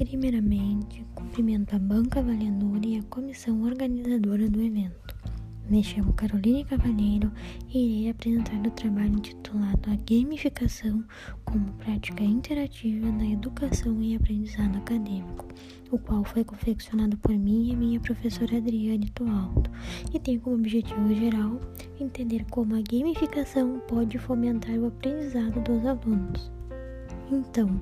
Primeiramente, cumprimento a banca avaliadora e a comissão organizadora do evento. Me chamo Caroline Cavalheiro e irei apresentar o trabalho intitulado A Gamificação como Prática Interativa na Educação e Aprendizado Acadêmico, o qual foi confeccionado por mim e minha professora Adriane Tualdo, e tem como objetivo geral entender como a gamificação pode fomentar o aprendizado dos alunos. Então,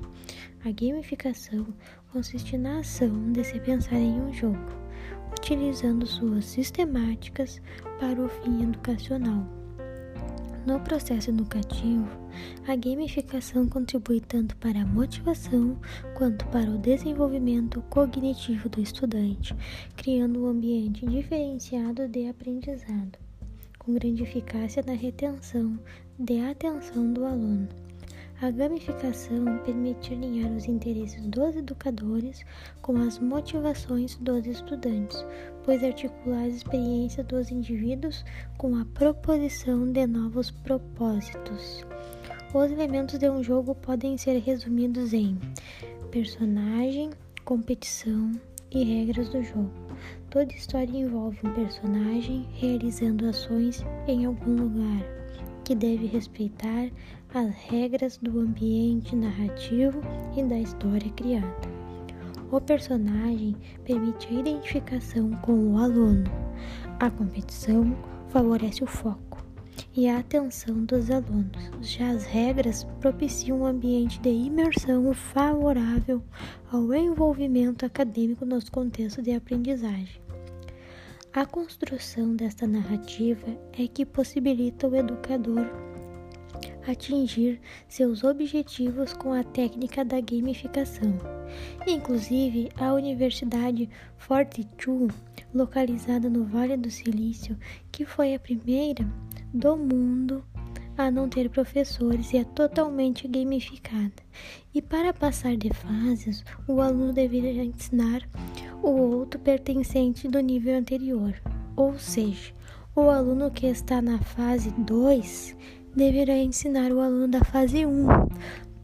a gamificação consiste na ação de se pensar em um jogo, utilizando suas sistemáticas para o fim educacional. No processo educativo, a gamificação contribui tanto para a motivação quanto para o desenvolvimento cognitivo do estudante, criando um ambiente diferenciado de aprendizado, com grande eficácia na retenção de atenção do aluno. A gamificação permite alinhar os interesses dos educadores com as motivações dos estudantes, pois articula as experiências dos indivíduos com a proposição de novos propósitos. Os elementos de um jogo podem ser resumidos em personagem, competição e regras do jogo. Toda história envolve um personagem realizando ações em algum lugar que deve respeitar as regras do ambiente narrativo e da história criada. O personagem permite a identificação com o aluno. A competição favorece o foco e a atenção dos alunos. Já as regras propiciam um ambiente de imersão favorável ao envolvimento acadêmico nos contextos de aprendizagem. A construção desta narrativa é que possibilita o educador atingir seus objetivos com a técnica da gamificação. Inclusive, a Universidade Fortitude, localizada no Vale do Silício, que foi a primeira do mundo a não ter professores e é totalmente gamificada. E para passar de fases, o aluno deveria ensinar o outro pertencente do nível anterior. Ou seja, o aluno que está na fase 2 deverá ensinar o aluno da fase 1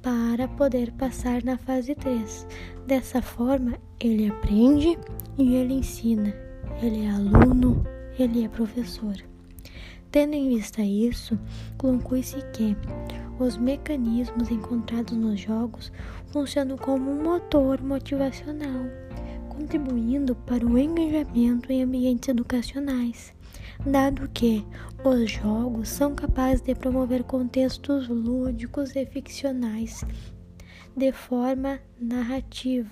para poder passar na fase 3. Dessa forma, ele aprende e ele ensina. Ele é aluno, ele é professor. Tendo em vista isso, conclui-se que os mecanismos encontrados nos jogos funcionam como um motor motivacional contribuindo para o engajamento em ambientes educacionais, dado que os jogos são capazes de promover contextos lúdicos e ficcionais de forma narrativa,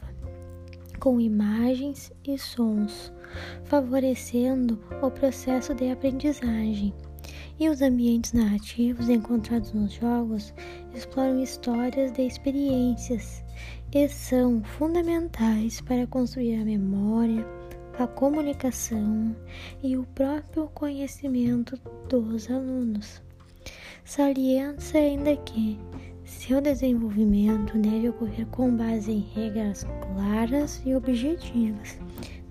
com imagens e sons, favorecendo o processo de aprendizagem. E os ambientes narrativos encontrados nos jogos exploram histórias de experiências e são fundamentais para construir a memória, a comunicação e o próprio conhecimento dos alunos. Salienta ainda que seu desenvolvimento deve ocorrer com base em regras claras e objetivas,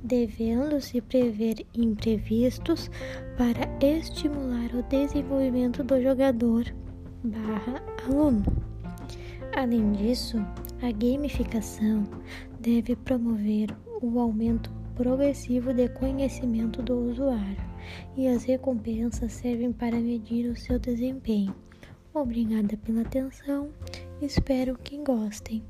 devendo-se prever imprevistos para estimular o desenvolvimento do jogador aluno. Além disso, a gamificação deve promover o aumento progressivo de conhecimento do usuário e as recompensas servem para medir o seu desempenho. Obrigada pela atenção, espero que gostem.